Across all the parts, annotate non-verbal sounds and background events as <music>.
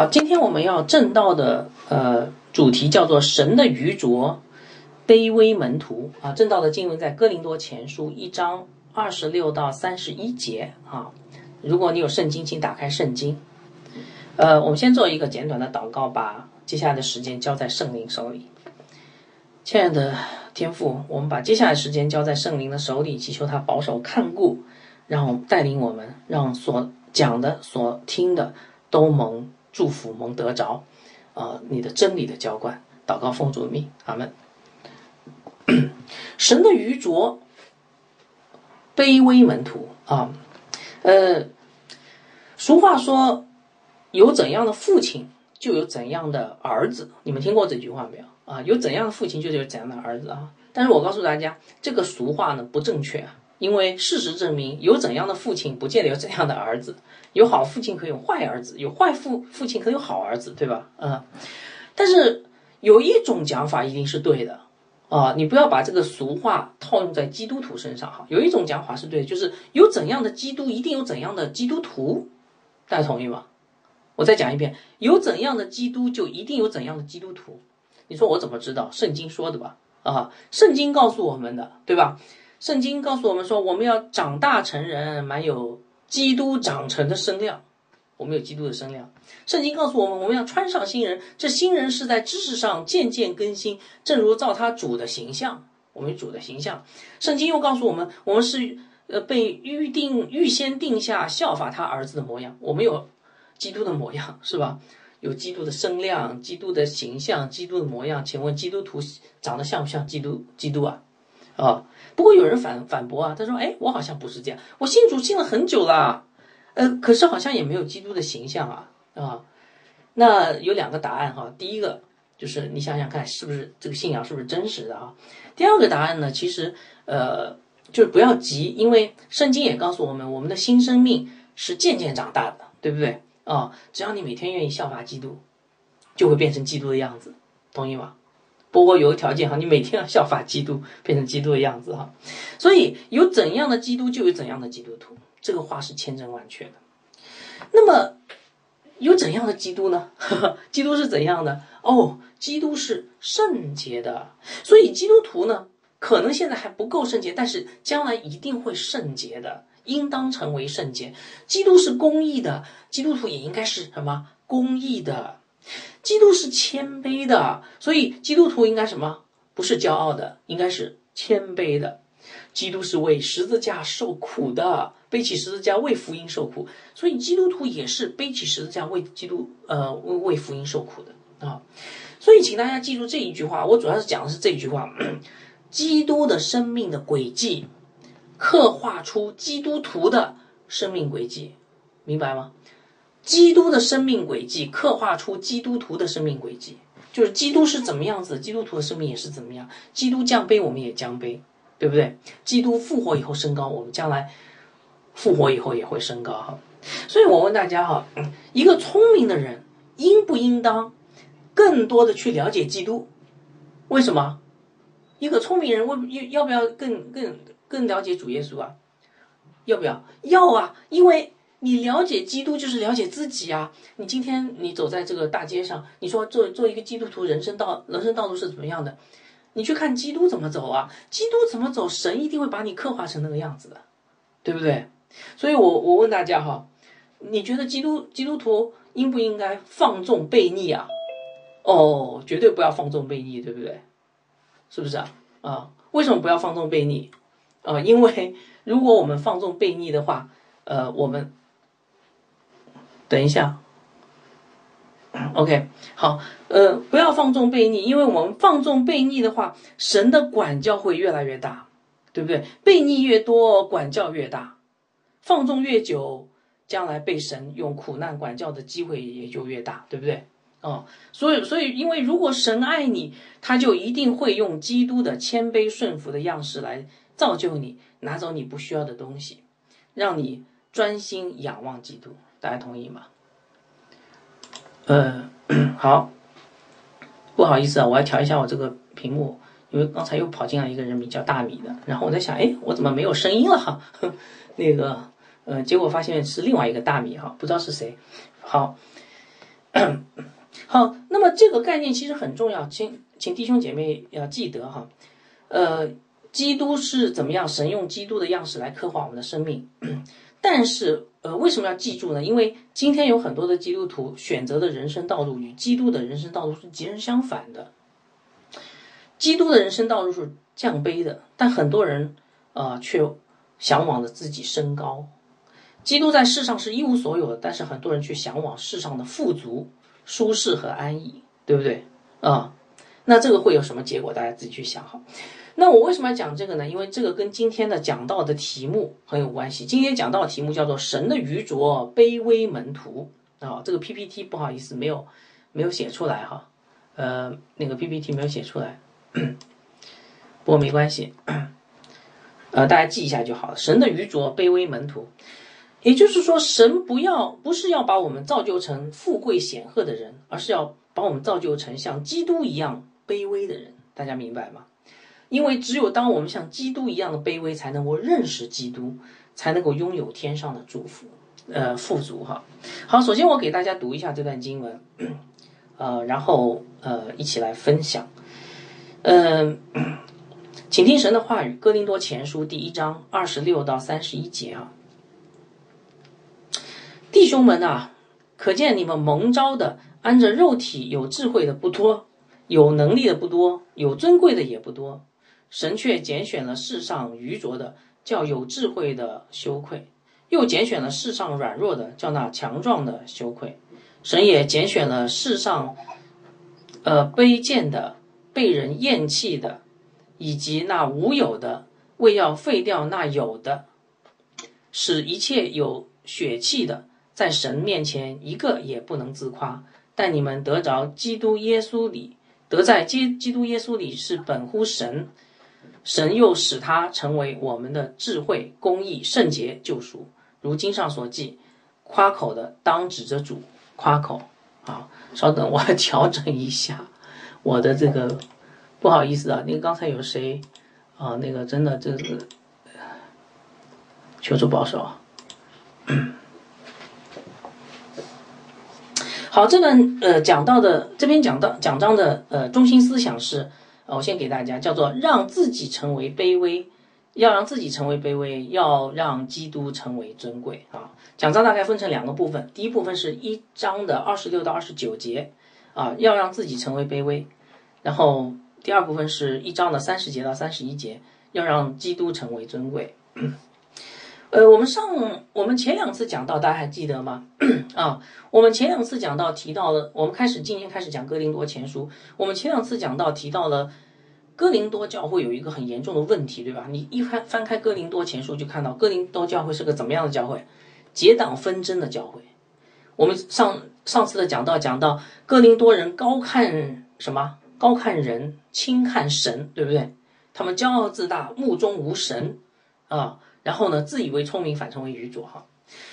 好，今天我们要正道的呃主题叫做神的愚拙，卑微门徒啊。正道的经文在哥林多前书一章二十六到三十一节啊。如果你有圣经，请打开圣经。呃，我们先做一个简短的祷告，把接下来的时间交在圣灵手里。亲爱的天父，我们把接下来时间交在圣灵的手里，祈求他保守看顾，让带领我们，让所讲的、所听的都蒙祝福，蒙得着。啊，你的真理的浇灌，祷告奉主的命，阿门。<clears throat> 神的愚拙，卑微门徒啊，呃，俗话说，有怎样的父亲，就有怎样的儿子。你们听过这句话没有？啊，有怎样的父亲，就有怎样的儿子啊。但是我告诉大家，这个俗话呢不正确啊，因为事实证明，有怎样的父亲，不见得有怎样的儿子。有好父亲可有坏儿子，有坏父父亲可有好儿子，对吧？嗯，但是有一种讲法一定是对的啊，你不要把这个俗话套用在基督徒身上哈。有一种讲法是对，就是有怎样的基督，一定有怎样的基督徒，大家同意吗？我再讲一遍，有怎样的基督，就一定有怎样的基督徒。你说我怎么知道？圣经说的吧？啊，圣经告诉我们的，对吧？圣经告诉我们说，我们要长大成人，满有。基督长成的身量，我们有基督的身量。圣经告诉我们，我们要穿上新人，这新人是在知识上渐渐更新，正如照他主的形象。我们主的形象。圣经又告诉我们，我们是呃被预定、预先定下效法他儿子的模样。我们有基督的模样，是吧？有基督的身量、基督的形象、基督的模样。请问基督徒长得像不像基督？基督啊？啊？不过有人反反驳啊，他说：“哎，我好像不是这样，我信主信了很久了，呃，可是好像也没有基督的形象啊啊。”那有两个答案哈，第一个就是你想想看，是不是这个信仰是不是真实的啊？第二个答案呢，其实呃，就是不要急，因为圣经也告诉我们，我们的新生命是渐渐长大的，对不对啊？只要你每天愿意效法基督，就会变成基督的样子，同意吗？不过有个条件哈，你每天要效法基督，变成基督的样子哈。所以有怎样的基督，就有怎样的基督徒，这个话是千真万确的。那么有怎样的基督呢？呵 <laughs> 呵基督是怎样的？哦，基督是圣洁的。所以基督徒呢，可能现在还不够圣洁，但是将来一定会圣洁的，应当成为圣洁。基督是公义的，基督徒也应该是什么公义的。基督是谦卑的，所以基督徒应该什么？不是骄傲的，应该是谦卑的。基督是为十字架受苦的，背起十字架为福音受苦，所以基督徒也是背起十字架为基督呃为为福音受苦的啊。所以请大家记住这一句话，我主要是讲的是这一句话：<clears throat> 基督的生命的轨迹，刻画出基督徒的生命轨迹，明白吗？基督的生命轨迹刻画出基督徒的生命轨迹，就是基督是怎么样子，基督徒的生命也是怎么样。基督降卑，我们也降卑，对不对？基督复活以后升高，我们将来复活以后也会升高哈。所以我问大家哈，一个聪明的人应不应当更多的去了解基督？为什么？一个聪明人为要要不要更更更了解主耶稣啊？要不要？要啊，因为。你了解基督就是了解自己啊！你今天你走在这个大街上，你说做做一个基督徒，人生道人生道路是怎么样的？你去看基督怎么走啊？基督怎么走，神一定会把你刻画成那个样子的，对不对？所以我我问大家哈，你觉得基督基督徒应不应该放纵悖逆啊？哦，绝对不要放纵悖逆，对不对？是不是啊？啊，为什么不要放纵悖逆？啊，因为如果我们放纵悖逆的话，呃，我们。等一下，OK，好，呃，不要放纵悖逆，因为我们放纵悖逆的话，神的管教会越来越大，对不对？悖逆越多，管教越大；放纵越久，将来被神用苦难管教的机会也就越大，对不对？哦，所以，所以，因为如果神爱你，他就一定会用基督的谦卑顺服的样式来造就你，拿走你不需要的东西，让你专心仰望基督。大家同意吗？呃，<coughs> 好，不好意思啊，我要调一下我这个屏幕，因为刚才又跑进来一个人名叫大米的，然后我在想，哎，我怎么没有声音了哈？<laughs> 那个，呃，结果发现是另外一个大米哈，不知道是谁。好，<coughs> 好，那么这个概念其实很重要，请请弟兄姐妹要记得哈。呃，基督是怎么样？神用基督的样式来刻画我们的生命。<coughs> 但是，呃，为什么要记住呢？因为今天有很多的基督徒选择的人生道路与基督的人生道路是截然相反的。基督的人生道路是降卑的，但很多人啊却向往着自己升高。基督在世上是一无所有的，但是很多人却向往世上的富足、舒适和安逸，对不对？啊，那这个会有什么结果？大家自己去想哈。那我为什么要讲这个呢？因为这个跟今天的讲到的题目很有关系。今天讲到的题目叫做“神的愚拙卑微门徒”啊，这个 PPT 不好意思没有没有写出来哈，呃，那个 PPT 没有写出来，<coughs> 不过没关系，<coughs> 呃，大家记一下就好了。神的愚拙卑微门徒，也就是说，神不要不是要把我们造就成富贵显赫的人，而是要把我们造就成像基督一样卑微的人。大家明白吗？因为只有当我们像基督一样的卑微，才能够认识基督，才能够拥有天上的祝福，呃，富足哈。好，首先我给大家读一下这段经文，呃，然后呃，一起来分享。嗯，请听神的话语，《哥林多前书》第一章二十六到三十一节啊，弟兄们啊，可见你们蒙召的，按着肉体有智慧的不多，有能力的不多，有尊贵的也不多。神却拣选了世上愚拙的，叫有智慧的羞愧；又拣选了世上软弱的，叫那强壮的羞愧。神也拣选了世上，呃卑贱的、被人厌弃的，以及那无有的，为要废掉那有的，使一切有血气的，在神面前一个也不能自夸。但你们得着基督耶稣里，得在基基督耶稣里是本乎神。神又使他成为我们的智慧、公义、圣洁、救赎。如经上所记，夸口的当指着主夸口。啊，稍等，我调整一下我的这个，不好意思啊，那个刚才有谁啊？那个真的这个，求主保守。好，这本呃讲到的这边讲到讲章的呃中心思想是。我先给大家叫做让自己成为卑微，要让自己成为卑微，要让基督成为尊贵啊。讲章大概分成两个部分，第一部分是一章的二十六到二十九节啊，要让自己成为卑微，然后第二部分是一章的三十节到三十一节，要让基督成为尊贵。呃，我们上我们前两次讲到，大家还记得吗？<clears throat> 啊，我们前两次讲到提到了，我们开始今天开始讲哥林多前书，我们前两次讲到提到了哥林多教会有一个很严重的问题，对吧？你一翻翻开哥林多前书，就看到哥林多教会是个怎么样的教会？结党纷争的教会。我们上上次的讲到讲到哥林多人高看什么？高看人，轻看神，对不对？他们骄傲自大，目中无神啊。然后呢，自以为聪明，反成为愚拙哈。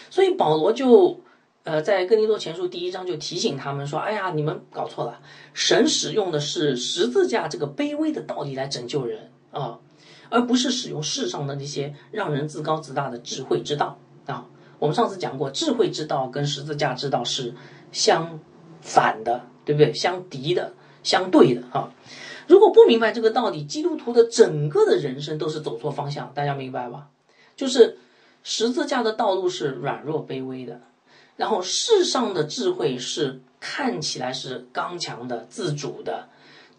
所以保罗就，呃，在哥林多前书第一章就提醒他们说：“哎呀，你们搞错了，神使用的是十字架这个卑微的道理来拯救人啊，而不是使用世上的那些让人自高自大的智慧之道啊。”我们上次讲过，智慧之道跟十字架之道是相反的，对不对？相敌的，相对的哈。如果不明白这个道理，基督徒的整个的人生都是走错方向，大家明白吧？就是十字架的道路是软弱卑微的，然后世上的智慧是看起来是刚强的、自主的，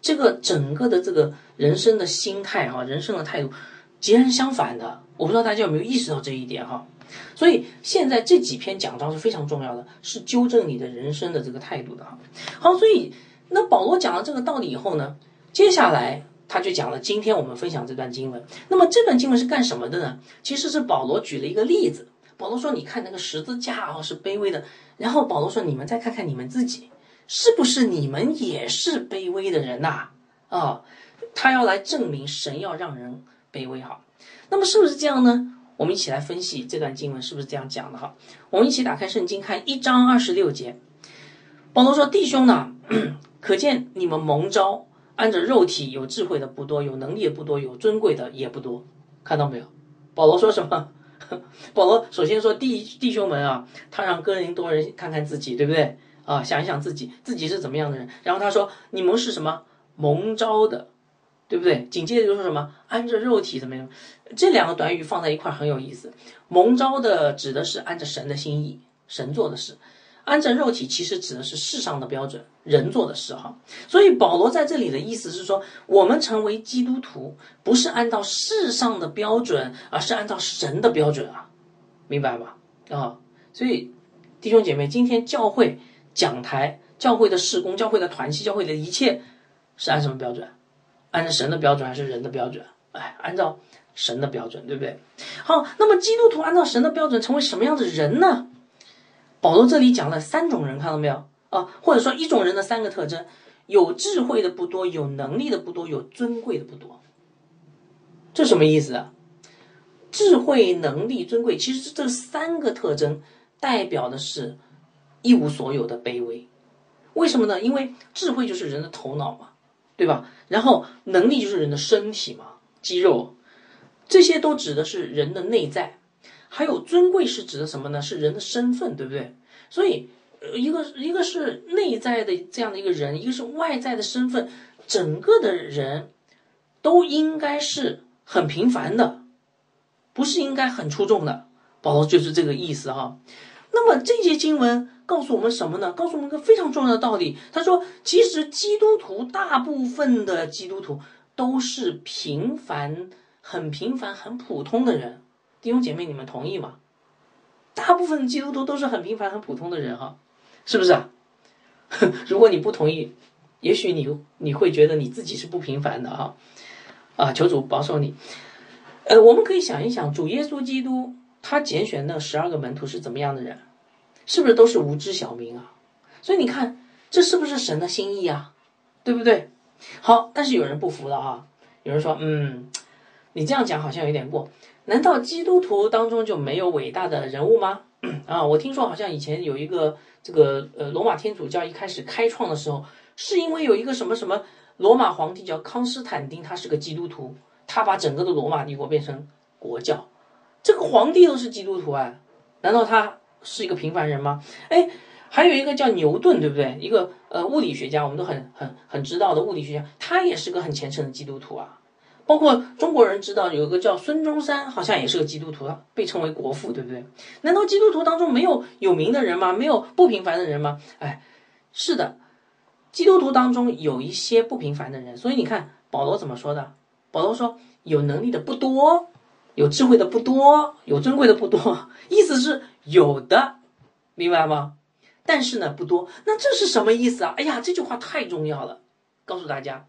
这个整个的这个人生的心态哈，人生的态度截然相反的。我不知道大家有没有意识到这一点哈？所以现在这几篇讲章是非常重要的，是纠正你的人生的这个态度的哈。好，所以那保罗讲了这个道理以后呢，接下来。他就讲了，今天我们分享这段经文。那么这段经文是干什么的呢？其实是保罗举了一个例子。保罗说：“你看那个十字架啊，是卑微的。”然后保罗说：“你们再看看你们自己，是不是你们也是卑微的人呐？”啊，他要来证明神要让人卑微哈。那么是不是这样呢？我们一起来分析这段经文是不是这样讲的哈。我们一起打开圣经看一章二十六节。保罗说：“弟兄呢，<clears throat> 可见你们蒙召。”按着肉体有智慧的不多，有能力的不多，有尊贵的也不多，看到没有？保罗说什么？<laughs> 保罗首先说弟弟兄们啊，他让哥林多人看看自己，对不对？啊，想一想自己自己是怎么样的人。然后他说：“你们是什么蒙召的，对不对？”紧接着就说什么按着肉体怎么样？这两个短语放在一块很有意思。蒙召的指的是按着神的心意，神做的事；按着肉体其实指的是世上的标准，人做的事哈。所以保罗在这里的意思是说，我们成为基督徒不是按照世上的标准，而是按照神的标准啊，明白吧？啊，所以弟兄姐妹，今天教会。讲台、教会的事工、教会的团契、教会的一切，是按什么标准？按照神的标准还是人的标准？哎，按照神的标准，对不对？好，那么基督徒按照神的标准成为什么样的人呢？保罗这里讲了三种人，看到没有？啊，或者说一种人的三个特征：有智慧的不多，有能力的不多，有尊贵的不多。这什么意思啊？智慧、能力、尊贵，其实这三个特征代表的是。一无所有的卑微，为什么呢？因为智慧就是人的头脑嘛，对吧？然后能力就是人的身体嘛，肌肉，这些都指的是人的内在。还有尊贵是指的什么呢？是人的身份，对不对？所以，一个一个是内在的这样的一个人，一个是外在的身份，整个的人都应该是很平凡的，不是应该很出众的。保罗就是这个意思哈。那么这些经文。告诉我们什么呢？告诉我们一个非常重要的道理。他说，其实基督徒大部分的基督徒都是平凡、很平凡、很普通的人。弟兄姐妹，你们同意吗？大部分基督徒都是很平凡、很普通的人，哈，是不是啊？<laughs> 如果你不同意，也许你你会觉得你自己是不平凡的，哈。啊，求主保守你。呃，我们可以想一想，主耶稣基督他拣选那十二个门徒是怎么样的人？是不是都是无知小民啊？所以你看，这是不是神的心意啊？对不对？好，但是有人不服了啊！有人说：“嗯，你这样讲好像有点过。难道基督徒当中就没有伟大的人物吗？” <clears throat> 啊，我听说好像以前有一个这个呃罗马天主教一开始开创的时候，是因为有一个什么什么罗马皇帝叫康斯坦丁，他是个基督徒，他把整个的罗马帝国变成国教。这个皇帝都是基督徒啊？难道他？是一个平凡人吗？哎，还有一个叫牛顿，对不对？一个呃物理学家，我们都很很很知道的物理学家，他也是个很虔诚的基督徒啊。包括中国人知道有一个叫孙中山，好像也是个基督徒，被称为国父，对不对？难道基督徒当中没有有名的人吗？没有不平凡的人吗？哎，是的，基督徒当中有一些不平凡的人。所以你看保罗怎么说的？保罗说有能力的不多。有智慧的不多，有尊贵的不多，意思是有的，明白吗？但是呢，不多。那这是什么意思啊？哎呀，这句话太重要了，告诉大家，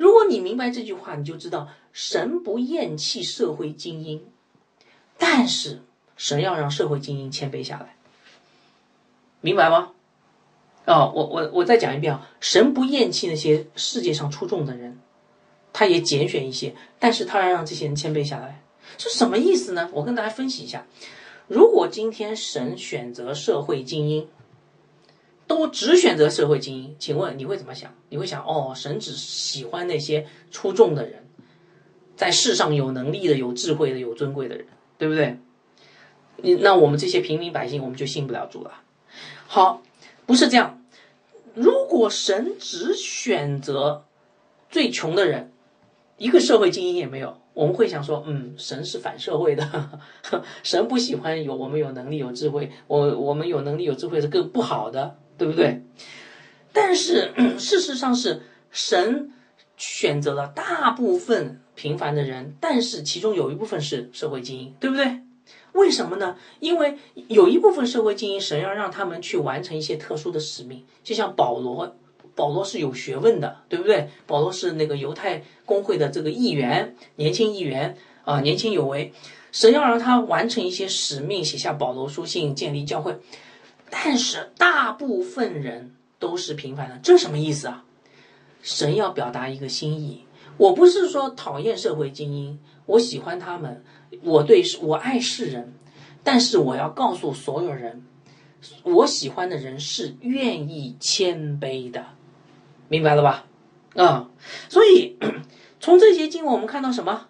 如果你明白这句话，你就知道神不厌弃社会精英，但是神要让社会精英谦卑下来，明白吗？哦，我我我再讲一遍啊，神不厌弃那些世界上出众的人，他也拣选一些，但是他要让这些人谦卑下来。是什么意思呢？我跟大家分析一下。如果今天神选择社会精英，都只选择社会精英，请问你会怎么想？你会想，哦，神只喜欢那些出众的人，在世上有能力的、有智慧的、有尊贵的人，对不对？你那我们这些平民百姓，我们就信不了主了。好，不是这样。如果神只选择最穷的人，一个社会精英也没有。我们会想说，嗯，神是反社会的，<laughs> 神不喜欢有我们有能力有智慧，我我们有能力有智慧是更不好的，对不对？但是事实上是神选择了大部分平凡的人，但是其中有一部分是社会精英，对不对？为什么呢？因为有一部分社会精英，神要让他们去完成一些特殊的使命，就像保罗。保罗是有学问的，对不对？保罗是那个犹太公会的这个议员，年轻议员啊，年轻有为。神要让他完成一些使命，写下保罗书信，建立教会。但是大部分人都是平凡的，这什么意思啊？神要表达一个心意。我不是说讨厌社会精英，我喜欢他们，我对我爱世人，但是我要告诉所有人，我喜欢的人是愿意谦卑的。明白了吧？啊，所以从这些经文我们看到什么？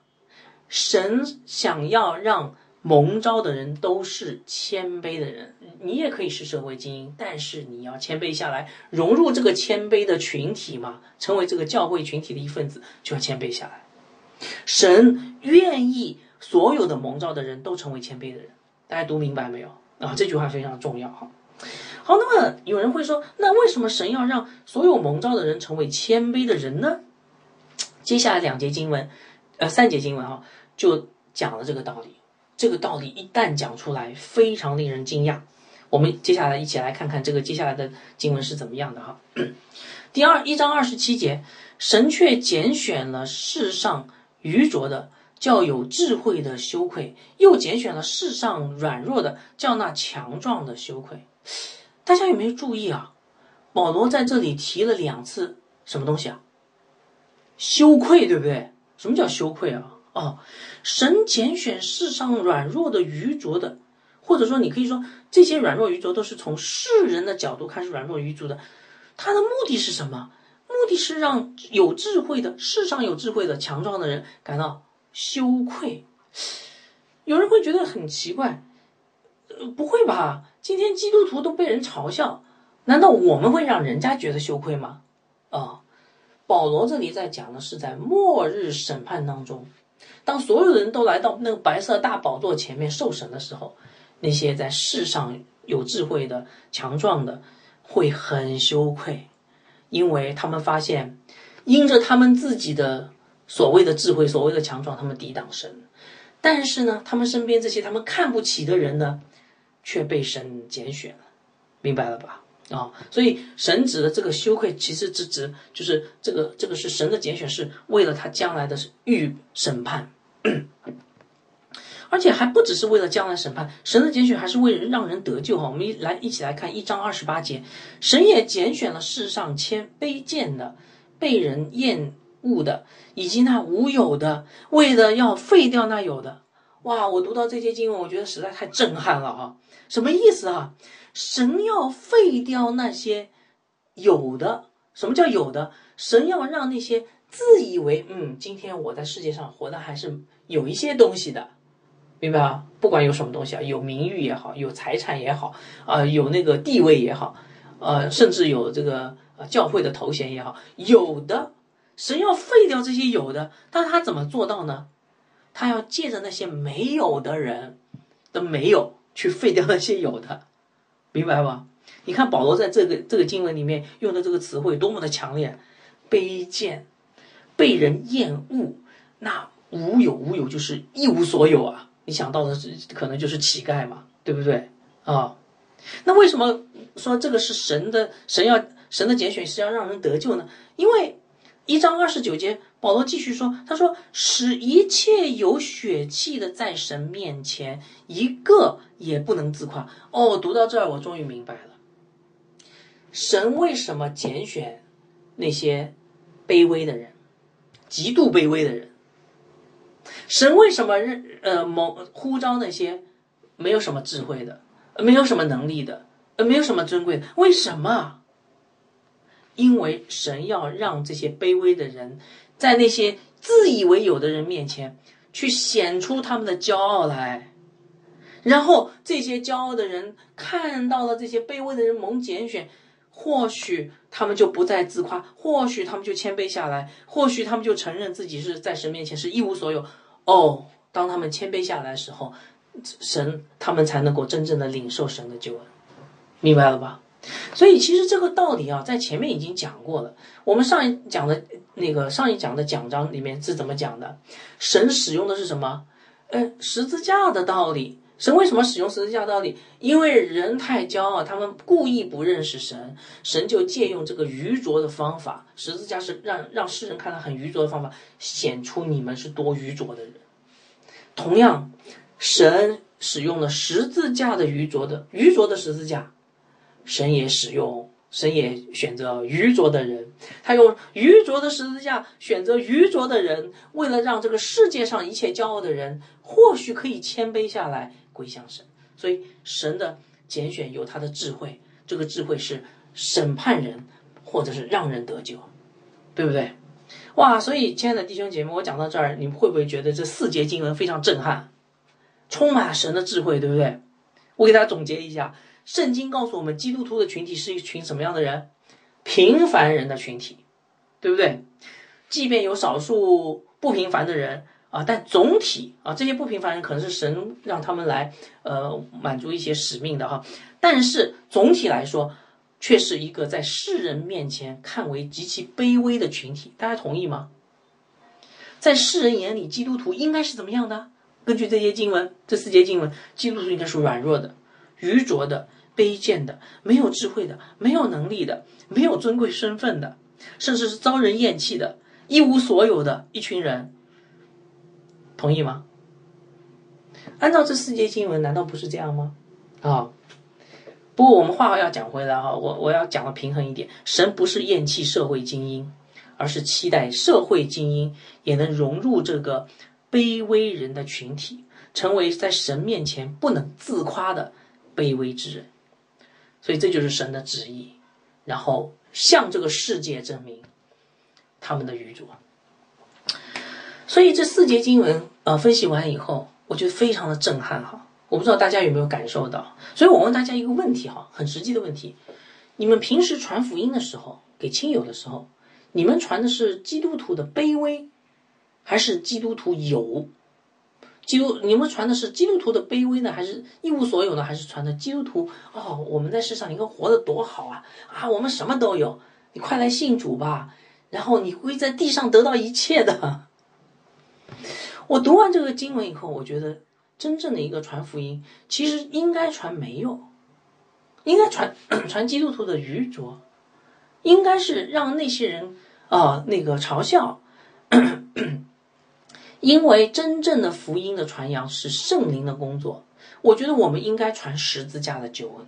神想要让蒙召的人都是谦卑的人，你也可以是社会精英，但是你要谦卑下来，融入这个谦卑的群体嘛，成为这个教会群体的一份子，就要谦卑下来。神愿意所有的蒙召的人都成为谦卑的人，大家读明白没有啊？这句话非常重要哈。好，那么有人会说，那为什么神要让所有蒙召的人成为谦卑的人呢？接下来两节经文，呃，三节经文哈，就讲了这个道理。这个道理一旦讲出来，非常令人惊讶。我们接下来一起来看看这个接下来的经文是怎么样的哈。<clears throat> 第二一章二十七节，神却拣选了世上愚拙的，叫有智慧的羞愧；又拣选了世上软弱的，叫那强壮的羞愧。大家有没有注意啊？保罗在这里提了两次什么东西啊？羞愧，对不对？什么叫羞愧啊？哦，神拣选世上软弱的、愚拙的，或者说你可以说这些软弱愚拙都是从世人的角度看是软弱愚拙的，他的目的是什么？目的是让有智慧的世上有智慧的强壮的人感到羞愧。有人会觉得很奇怪，不会吧？今天基督徒都被人嘲笑，难道我们会让人家觉得羞愧吗？啊，保罗这里在讲的是在末日审判当中。当所有人都来到那个白色大宝座前面受审的时候，那些在世上有智慧的、强壮的，会很羞愧，因为他们发现，因着他们自己的所谓的智慧、所谓的强壮，他们抵挡神，但是呢，他们身边这些他们看不起的人呢，却被神拣选了，明白了吧？啊，所以神指的这个羞愧，其实是指就是这个这个是神的拣选，是为了他将来的预审判，而且还不只是为了将来审判，神的拣选还是为了让人得救哈。我们一来一起来看一章二十八节，神也拣选了世上谦卑贱的、被人厌恶的，以及那无有的，为了要废掉那有的。哇，我读到这些经文，我觉得实在太震撼了哈。什么意思啊？神要废掉那些有的，什么叫有的？神要让那些自以为嗯，今天我在世界上活的还是有一些东西的，明白吧？不管有什么东西啊，有名誉也好，有财产也好，啊，有那个地位也好，呃，甚至有这个呃教会的头衔也好，有的，神要废掉这些有的，但他怎么做到呢？他要借着那些没有的人的没有，去废掉那些有的。明白吧？你看保罗在这个这个经文里面用的这个词汇多么的强烈，卑贱，被人厌恶，那无有无有就是一无所有啊！你想到的是可能就是乞丐嘛，对不对啊？那为什么说这个是神的神要神的拣选是要让人得救呢？因为一章二十九节。保罗继续说：“他说，使一切有血气的在神面前，一个也不能自夸。”哦，读到这儿，我终于明白了，神为什么拣选那些卑微的人，极度卑微的人？神为什么认呃某呼召那些没有什么智慧的、没有什么能力的、呃没有什么尊贵的？为什么？因为神要让这些卑微的人。在那些自以为有的人面前，去显出他们的骄傲来，然后这些骄傲的人看到了这些卑微的人蒙拣选，或许他们就不再自夸，或许他们就谦卑下来，或许他们就承认自己是在神面前是一无所有。哦，当他们谦卑下来的时候，神他们才能够真正的领受神的救恩，明白了吧？所以其实这个道理啊，在前面已经讲过了。我们上一讲的那个上一讲的讲章里面是怎么讲的？神使用的是什么？呃，十字架的道理。神为什么使用十字架道理？因为人太骄傲，他们故意不认识神，神就借用这个愚拙的方法。十字架是让让世人看到很愚拙的方法，显出你们是多愚拙的人。同样，神使用了十字架的愚拙的愚拙的十字架。神也使用，神也选择愚拙的人，他用愚拙的十字架选择愚拙的人，为了让这个世界上一切骄傲的人或许可以谦卑下来归向神。所以神的拣选有他的智慧，这个智慧是审判人，或者是让人得救，对不对？哇！所以亲爱的弟兄姐妹，我讲到这儿，你们会不会觉得这四节经文非常震撼充满神的智慧，对不对？我给大家总结一下，圣经告诉我们，基督徒的群体是一群什么样的人？平凡人的群体，对不对？即便有少数不平凡的人啊，但总体啊，这些不平凡人可能是神让他们来呃满足一些使命的哈。但是总体来说，却是一个在世人面前看为极其卑微的群体。大家同意吗？在世人眼里，基督徒应该是怎么样的？根据这些经文，这四节经文，基督徒应该是软弱的、愚拙的、卑贱的、没有智慧的、没有能力的、没有尊贵身份的，甚至是遭人厌弃的、一无所有的一群人。同意吗？按照这四节经文，难道不是这样吗？啊！不过我们话要讲回来哈，我我要讲的平衡一点，神不是厌弃社会精英。而是期待社会精英也能融入这个卑微人的群体，成为在神面前不能自夸的卑微之人。所以这就是神的旨意，然后向这个世界证明他们的愚拙。所以这四节经文呃分析完以后，我觉得非常的震撼哈。我不知道大家有没有感受到？所以我问大家一个问题哈，很实际的问题：你们平时传福音的时候，给亲友的时候。你们传的是基督徒的卑微，还是基督徒有？基督你们传的是基督徒的卑微呢，还是一无所有呢？还是传的基督徒？哦，我们在世上你看活得多好啊！啊，我们什么都有，你快来信主吧，然后你会在地上得到一切的。我读完这个经文以后，我觉得真正的一个传福音，其实应该传没有，应该传传基督徒的愚拙。应该是让那些人啊，那个嘲笑，因为真正的福音的传扬是圣灵的工作。我觉得我们应该传十字架的救恩，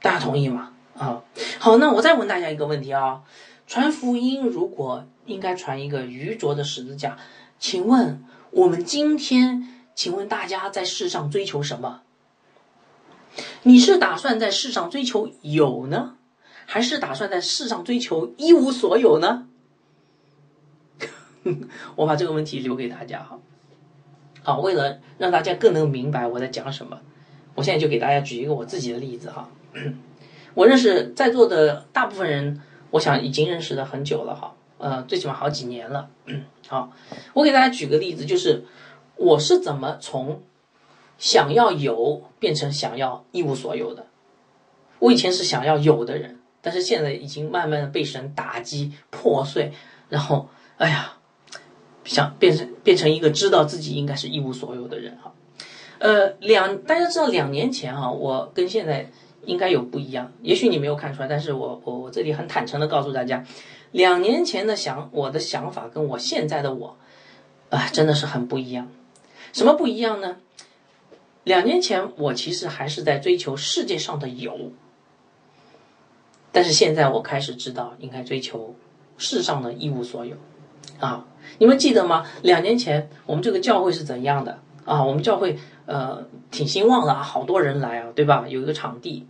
大家同意吗？啊，好，那我再问大家一个问题啊：传福音如果应该传一个愚拙的十字架，请问我们今天，请问大家在世上追求什么？你是打算在世上追求有呢？还是打算在世上追求一无所有呢？<laughs> 我把这个问题留给大家哈。好，为了让大家更能明白我在讲什么，我现在就给大家举一个我自己的例子哈。<coughs> 我认识在座的大部分人，我想已经认识的很久了哈，呃，最起码好几年了。<clears throat> 好，我给大家举个例子，就是我是怎么从想要有变成想要一无所有的。我以前是想要有的人。但是现在已经慢慢的被神打击破碎，然后哎呀，想变成变成一个知道自己应该是一无所有的人哈。呃，两大家知道两年前哈，我跟现在应该有不一样，也许你没有看出来，但是我我我这里很坦诚的告诉大家，两年前的想我的想法跟我现在的我啊真的是很不一样。什么不一样呢？两年前我其实还是在追求世界上的有。但是现在我开始知道应该追求世上的一无所有，啊，你们记得吗？两年前我们这个教会是怎样的啊？我们教会呃挺兴旺的啊，好多人来啊，对吧？有一个场地，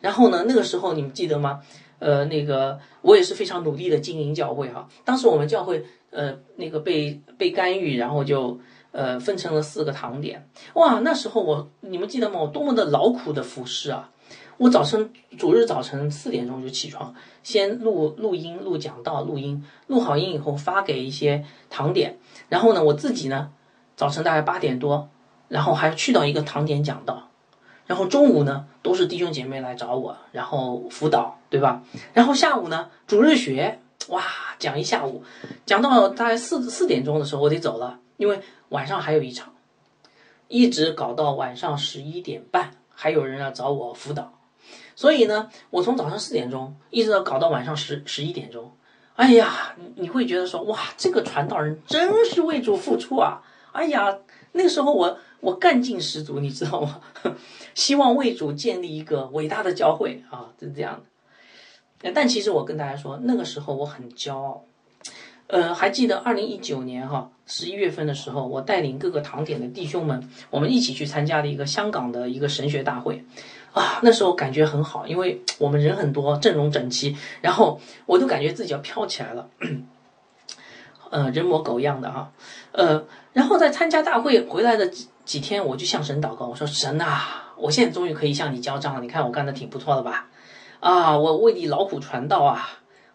然后呢，那个时候你们记得吗？呃，那个我也是非常努力的经营教会哈。当时我们教会呃那个被被干预，然后就呃分成了四个堂点，哇，那时候我你们记得吗？我多么的劳苦的服侍啊！我早晨主日早晨四点钟就起床，先录录音、录讲道、录音，录好音以后发给一些堂点，然后呢，我自己呢，早晨大概八点多，然后还去到一个堂点讲道，然后中午呢都是弟兄姐妹来找我，然后辅导，对吧？然后下午呢主日学，哇，讲一下午，讲到大概四四点钟的时候我得走了，因为晚上还有一场，一直搞到晚上十一点半，还有人要找我辅导。所以呢，我从早上四点钟一直到搞到晚上十十一点钟，哎呀，你会觉得说哇，这个传道人真是为主付出啊！哎呀，那个时候我我干劲十足，你知道吗？<laughs> 希望为主建立一个伟大的教会啊，是这样的。但其实我跟大家说，那个时候我很骄傲。呃，还记得二零一九年哈十一月份的时候，我带领各个堂点的弟兄们，我们一起去参加了一个香港的一个神学大会。啊，那时候感觉很好，因为我们人很多，阵容整齐，然后我都感觉自己要飘起来了，呃，人模狗样的哈，呃，然后在参加大会回来的几几天我就向神祷告，我说神啊，我现在终于可以向你交账了，你看我干的挺不错的吧？啊，我为你劳苦传道啊，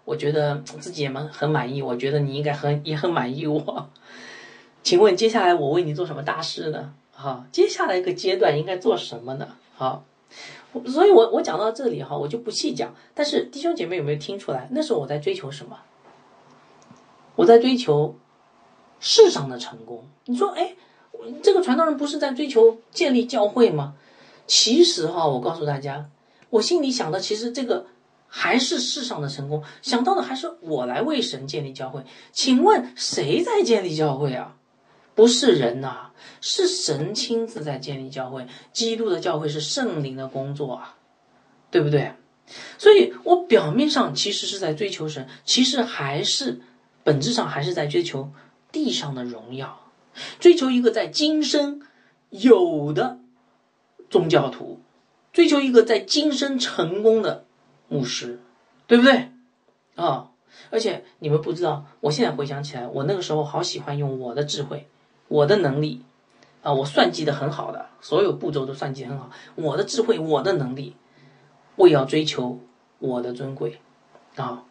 我觉得自己也蛮很满意，我觉得你应该很也很满意我。请问接下来我为你做什么大事呢？哈，接下来一个阶段应该做什么呢？好，所以我我讲到这里哈，我就不细讲。但是弟兄姐妹有没有听出来？那时候我在追求什么？我在追求世上的成功。你说，哎，这个传道人不是在追求建立教会吗？其实哈，我告诉大家，我心里想的其实这个还是世上的成功，想到的还是我来为神建立教会。请问谁在建立教会啊？不是人呐，是神亲自在建立教会。基督的教会是圣灵的工作啊，对不对？所以我表面上其实是在追求神，其实还是本质上还是在追求地上的荣耀，追求一个在今生有的宗教徒，追求一个在今生成功的牧师，对不对？啊！而且你们不知道，我现在回想起来，我那个时候好喜欢用我的智慧。我的能力，啊，我算计的很好的，所有步骤都算计很好。我的智慧，我的能力，我也要追求我的尊贵，啊，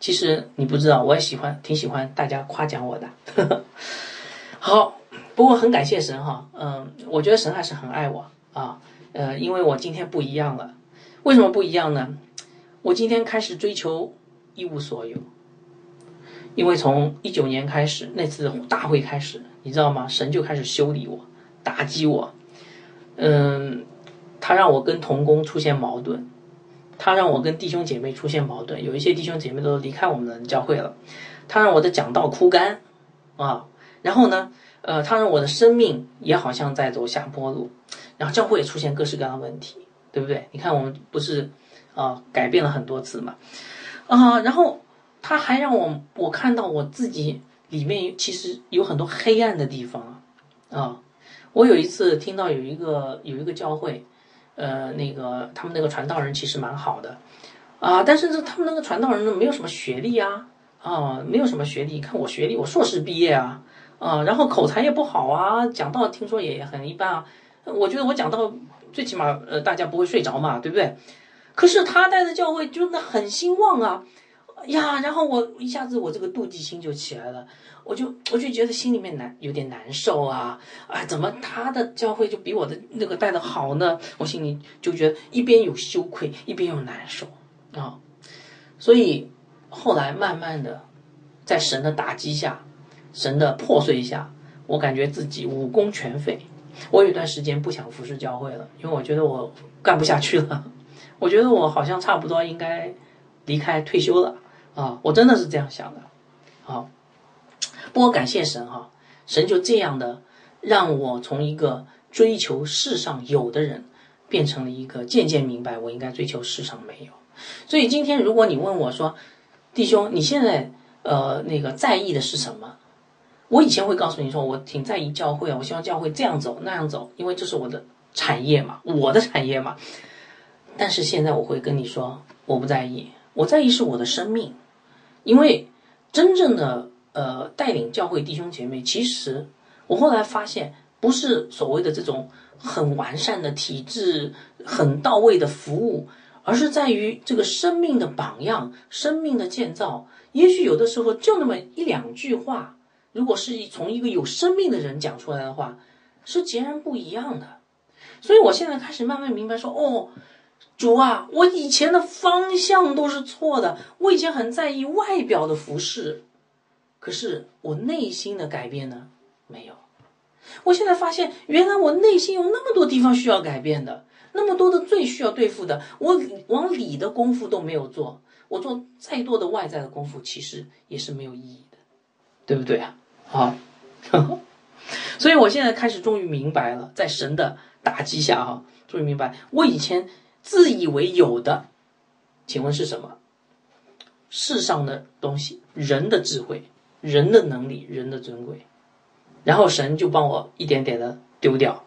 其实你不知道，我也喜欢，挺喜欢大家夸奖我的。<laughs> 好，不过很感谢神哈，嗯，我觉得神还是很爱我啊，呃，因为我今天不一样了。为什么不一样呢？我今天开始追求一无所有，因为从一九年开始那次大会开始。你知道吗？神就开始修理我，打击我。嗯，他让我跟童工出现矛盾，他让我跟弟兄姐妹出现矛盾。有一些弟兄姐妹都离开我们的教会了。他让我的讲道枯干啊。然后呢，呃，他让我的生命也好像在走下坡路。然后教会也出现各式各样的问题，对不对？你看我们不是啊，改变了很多次嘛。啊，然后他还让我我看到我自己。里面其实有很多黑暗的地方啊！我有一次听到有一个有一个教会，呃，那个他们那个传道人其实蛮好的啊，但是呢他们那个传道人呢，没有什么学历啊啊，没有什么学历。你看我学历，我硕士毕业啊啊，然后口才也不好啊，讲道听说也很一般啊。我觉得我讲道最起码呃大家不会睡着嘛，对不对？可是他带的教会真的很兴旺啊。呀，然后我一下子我这个妒忌心就起来了，我就我就觉得心里面难有点难受啊啊，怎么他的教会就比我的那个带的好呢？我心里就觉得一边有羞愧，一边又难受啊，所以后来慢慢的在神的打击下，神的破碎下，我感觉自己武功全废，我有段时间不想服侍教会了，因为我觉得我干不下去了，<laughs> 我觉得我好像差不多应该离开退休了。啊，我真的是这样想的，好，不过感谢神哈，神就这样的让我从一个追求世上有的人，变成了一个渐渐明白我应该追求世上没有。所以今天如果你问我说，弟兄，你现在呃那个在意的是什么？我以前会告诉你说，我挺在意教会啊，我希望教会这样走那样走，因为这是我的产业嘛，我的产业嘛。但是现在我会跟你说，我不在意，我在意是我的生命。因为真正的呃带领教会弟兄姐妹，其实我后来发现，不是所谓的这种很完善的体制、很到位的服务，而是在于这个生命的榜样、生命的建造。也许有的时候就那么一两句话，如果是从一个有生命的人讲出来的话，是截然不一样的。所以我现在开始慢慢明白说，哦。主啊，我以前的方向都是错的。我以前很在意外表的服饰，可是我内心的改变呢？没有。我现在发现，原来我内心有那么多地方需要改变的，那么多的罪需要对付的。我往里的功夫都没有做，我做再多的外在的功夫，其实也是没有意义的，对不对啊？好，<laughs> 所以我现在开始终于明白了，在神的打击下，哈，终于明白我以前。自以为有的，请问是什么？世上的东西，人的智慧，人的能力，人的尊贵，然后神就帮我一点点的丢掉，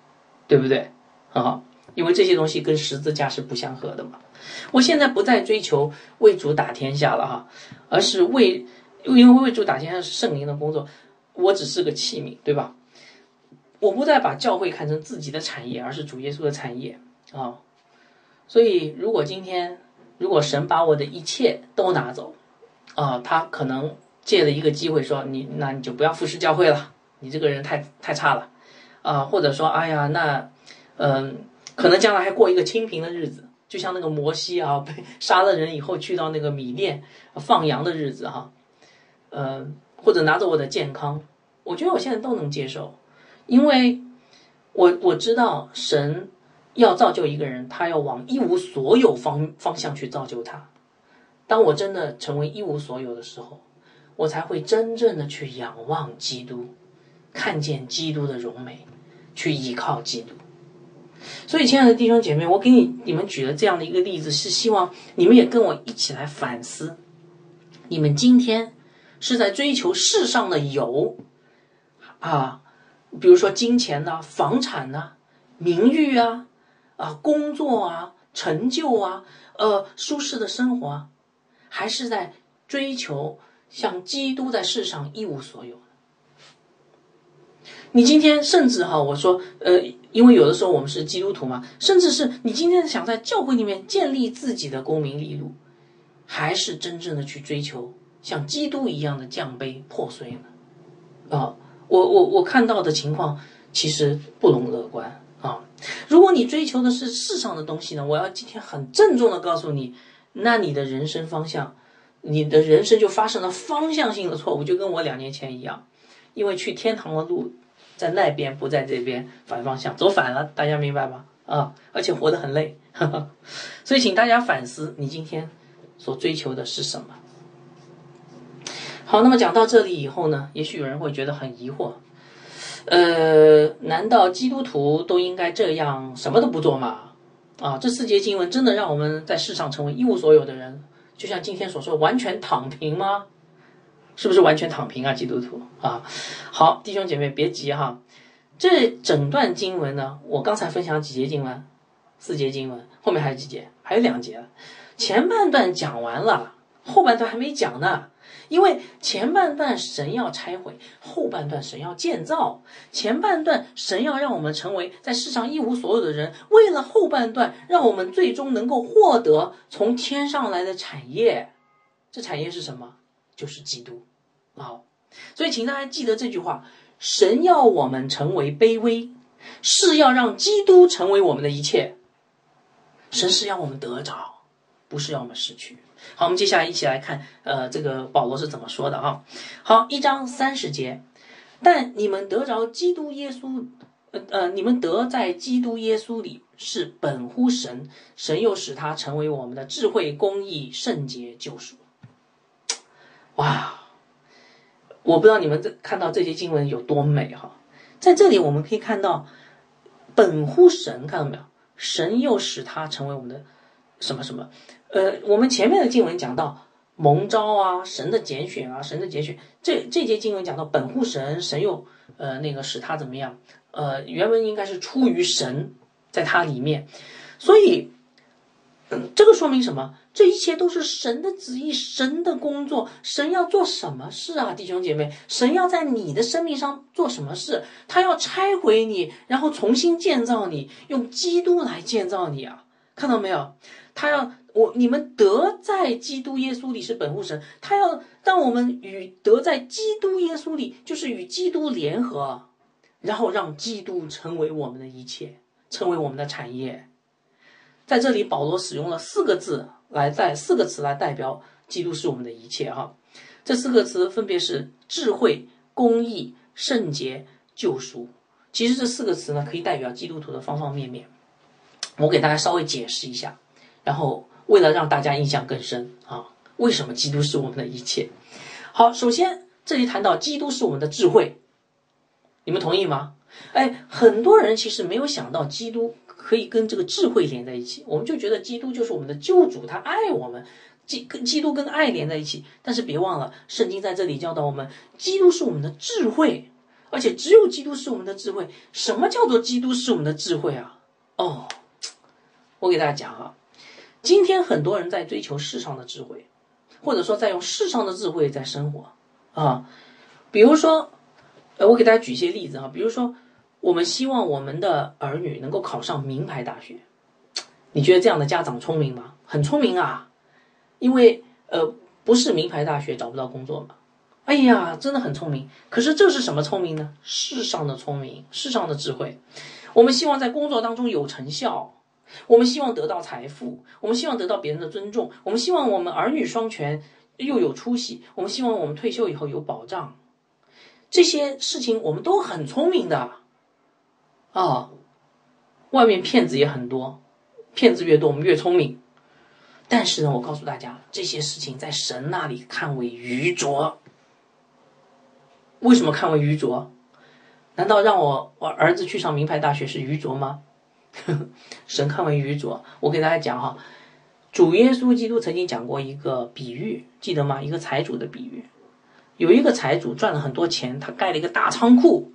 对不对？很好，因为这些东西跟十字架是不相合的嘛。我现在不再追求为主打天下了哈，而是为，因为为主打天下是圣灵的工作，我只是个器皿，对吧？我不再把教会看成自己的产业，而是主耶稣的产业啊。所以，如果今天如果神把我的一切都拿走，啊，他可能借了一个机会说你，那你就不要服侍教会了，你这个人太太差了，啊，或者说，哎呀，那，嗯，可能将来还过一个清贫的日子，就像那个摩西啊，<laughs> 被杀了人以后去到那个米甸放羊的日子哈，嗯，或者拿着我的健康，我觉得我现在都能接受，因为我我知道神要造就一个人，他要往一无所有方方向去造就他。当我真的成为一无所有的时候，我才会真正的去仰望基督，看见基督的荣美，去依靠基督。所以，亲爱的弟兄姐妹，我给你你们举了这样的一个例子，是希望你们也跟我一起来反思：你们今天是在追求世上的有啊，比如说金钱呐、房产呐、名誉啊、啊工作啊、成就啊、呃舒适的生活啊。还是在追求像基督在世上一无所有。你今天甚至哈，我说呃，因为有的时候我们是基督徒嘛，甚至是你今天想在教会里面建立自己的功名利禄，还是真正的去追求像基督一样的降杯破碎呢？啊，我我我看到的情况其实不容乐观啊。如果你追求的是世上的东西呢，我要今天很郑重的告诉你。那你的人生方向，你的人生就发生了方向性的错误，就跟我两年前一样，因为去天堂的路在那边，不在这边，反方向走反了，大家明白吗？啊，而且活得很累，<laughs> 所以请大家反思，你今天所追求的是什么？好，那么讲到这里以后呢，也许有人会觉得很疑惑，呃，难道基督徒都应该这样什么都不做吗？啊，这四节经文真的让我们在世上成为一无所有的人，就像今天所说，完全躺平吗？是不是完全躺平啊？基督徒啊，好，弟兄姐妹别急哈，这整段经文呢，我刚才分享几节经文，四节经文，后面还有几节，还有两节，前半段讲完了，后半段还没讲呢。因为前半段神要拆毁，后半段神要建造。前半段神要让我们成为在世上一无所有的人，为了后半段让我们最终能够获得从天上来的产业。这产业是什么？就是基督。好，所以请大家记得这句话：神要我们成为卑微，是要让基督成为我们的一切。神是要我们得着，不是要我们失去。好，我们接下来一起来看，呃，这个保罗是怎么说的哈。好，一章三十节，但你们得着基督耶稣，呃呃，你们得在基督耶稣里是本乎神，神又使他成为我们的智慧、公义、圣洁、救赎。哇，我不知道你们这看到这些经文有多美哈。在这里我们可以看到，本乎神，看到没有？神又使他成为我们的什么什么？呃，我们前面的经文讲到蒙召啊，神的拣选啊，神的拣选。这这节经文讲到本乎神，神又呃那个使他怎么样？呃，原文应该是出于神，在他里面。所以，嗯，这个说明什么？这一切都是神的旨意，神的工作。神要做什么事啊，弟兄姐妹？神要在你的生命上做什么事？他要拆毁你，然后重新建造你，用基督来建造你啊！看到没有？他要。我你们得在基督耶稣里是本乎神，他要让我们与得在基督耶稣里，就是与基督联合，然后让基督成为我们的一切，成为我们的产业。在这里，保罗使用了四个字来代四个词来代表基督是我们的一切哈。这四个词分别是智慧、公义、圣洁、救赎。其实这四个词呢，可以代表基督徒的方方面面。我给大家稍微解释一下，然后。为了让大家印象更深啊，为什么基督是我们的一切？好，首先这里谈到基督是我们的智慧，你们同意吗？哎，很多人其实没有想到基督可以跟这个智慧连在一起，我们就觉得基督就是我们的救主，他爱我们，基跟基督跟爱连在一起。但是别忘了，圣经在这里教导我们，基督是我们的智慧，而且只有基督是我们的智慧。什么叫做基督是我们的智慧啊？哦，我给大家讲啊。今天很多人在追求世上的智慧，或者说在用世上的智慧在生活啊。比如说，呃，我给大家举一些例子啊。比如说，我们希望我们的儿女能够考上名牌大学，你觉得这样的家长聪明吗？很聪明啊，因为呃，不是名牌大学找不到工作嘛。哎呀，真的很聪明。可是这是什么聪明呢？世上的聪明，世上的智慧。我们希望在工作当中有成效，我们希望得到财富，我们希望得到别人的尊重，我们希望我们儿女双全又有出息，我们希望我们退休以后有保障。这些事情我们都很聪明的。啊，外面骗子也很多，骗子越多，我们越聪明。但是呢，我告诉大家，这些事情在神那里看为愚拙。为什么看为愚拙？难道让我我儿子去上名牌大学是愚拙吗？<laughs> 神看为愚拙。我给大家讲哈，主耶稣基督曾经讲过一个比喻，记得吗？一个财主的比喻。有一个财主赚了很多钱，他盖了一个大仓库。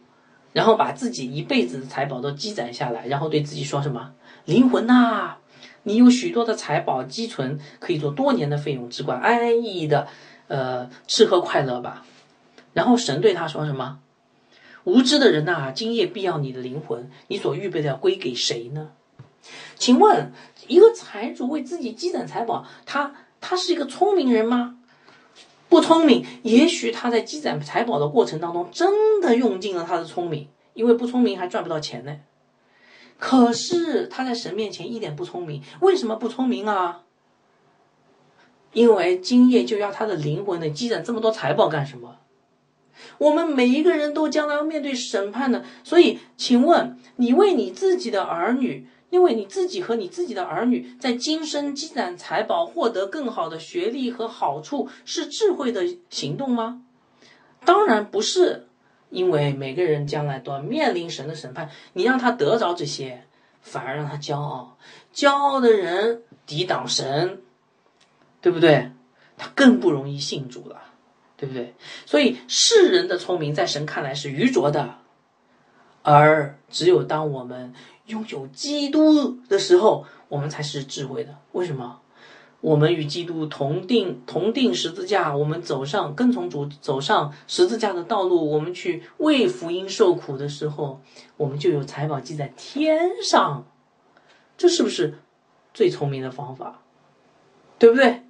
然后把自己一辈子的财宝都积攒下来，然后对自己说什么：“灵魂呐，你有许多的财宝积存，可以做多年的费用，只管安安逸逸的，呃，吃喝快乐吧。”然后神对他说什么：“无知的人呐，今夜必要你的灵魂，你所预备的要归给谁呢？”请问，一个财主为自己积攒财宝，他他是一个聪明人吗？不聪明，也许他在积攒财宝的过程当中真的用尽了他的聪明，因为不聪明还赚不到钱呢。可是他在神面前一点不聪明，为什么不聪明啊？因为今夜就要他的灵魂呢，积攒这么多财宝干什么？我们每一个人都将来要面对审判的，所以，请问你为你自己的儿女？因为你自己和你自己的儿女在今生积攒财宝，获得更好的学历和好处，是智慧的行动吗？当然不是，因为每个人将来都要面临神的审判。你让他得着这些，反而让他骄傲。骄傲的人抵挡神，对不对？他更不容易信主了，对不对？所以世人的聪明在神看来是愚拙的，而只有当我们。拥有基督的时候，我们才是智慧的。为什么？我们与基督同定同定十字架，我们走上跟从主走上十字架的道路，我们去为福音受苦的时候，我们就有财宝记在天上。这是不是最聪明的方法？对不对？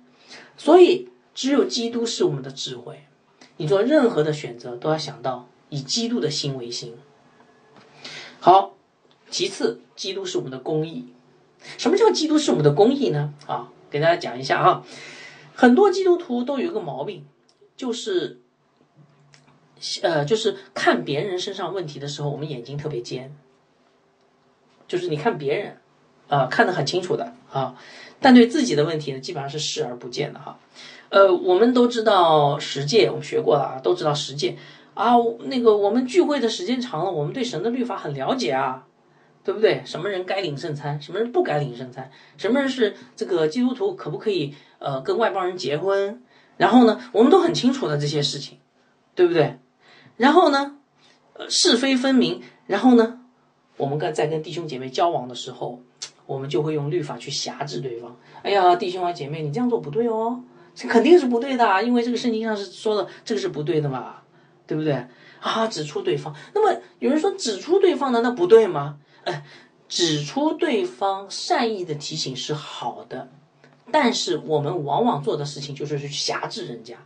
所以，只有基督是我们的智慧。你做任何的选择，都要想到以基督的心为心。好。其次，基督是我们的公义。什么叫基督是我们的公义呢？啊，给大家讲一下啊。很多基督徒都有一个毛病，就是，呃，就是看别人身上问题的时候，我们眼睛特别尖。就是你看别人，啊，看得很清楚的啊，但对自己的问题呢，基本上是视而不见的哈。呃，我们都知道十诫，我们学过了啊，都知道十诫啊。那个我们聚会的时间长了，我们对神的律法很了解啊。对不对？什么人该领圣餐，什么人不该领圣餐？什么人是这个基督徒，可不可以呃跟外邦人结婚？然后呢，我们都很清楚的这些事情，对不对？然后呢，呃是非分明。然后呢，我们跟在跟弟兄姐妹交往的时候，我们就会用律法去辖制对方。哎呀，弟兄啊姐妹，你这样做不对哦，这肯定是不对的，因为这个圣经上是说的，这个是不对的嘛，对不对？啊，指出对方。那么有人说指出对方难道不对吗？哎，指出对方善意的提醒是好的，但是我们往往做的事情就是去辖制人家。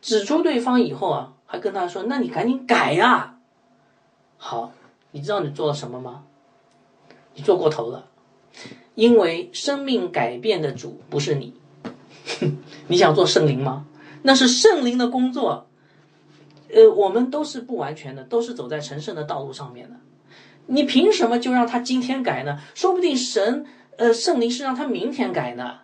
指出对方以后啊，还跟他说：“那你赶紧改呀！”好，你知道你做了什么吗？你做过头了，因为生命改变的主不是你。<laughs> 你想做圣灵吗？那是圣灵的工作。呃，我们都是不完全的，都是走在成圣的道路上面的。你凭什么就让他今天改呢？说不定神，呃，圣灵是让他明天改呢，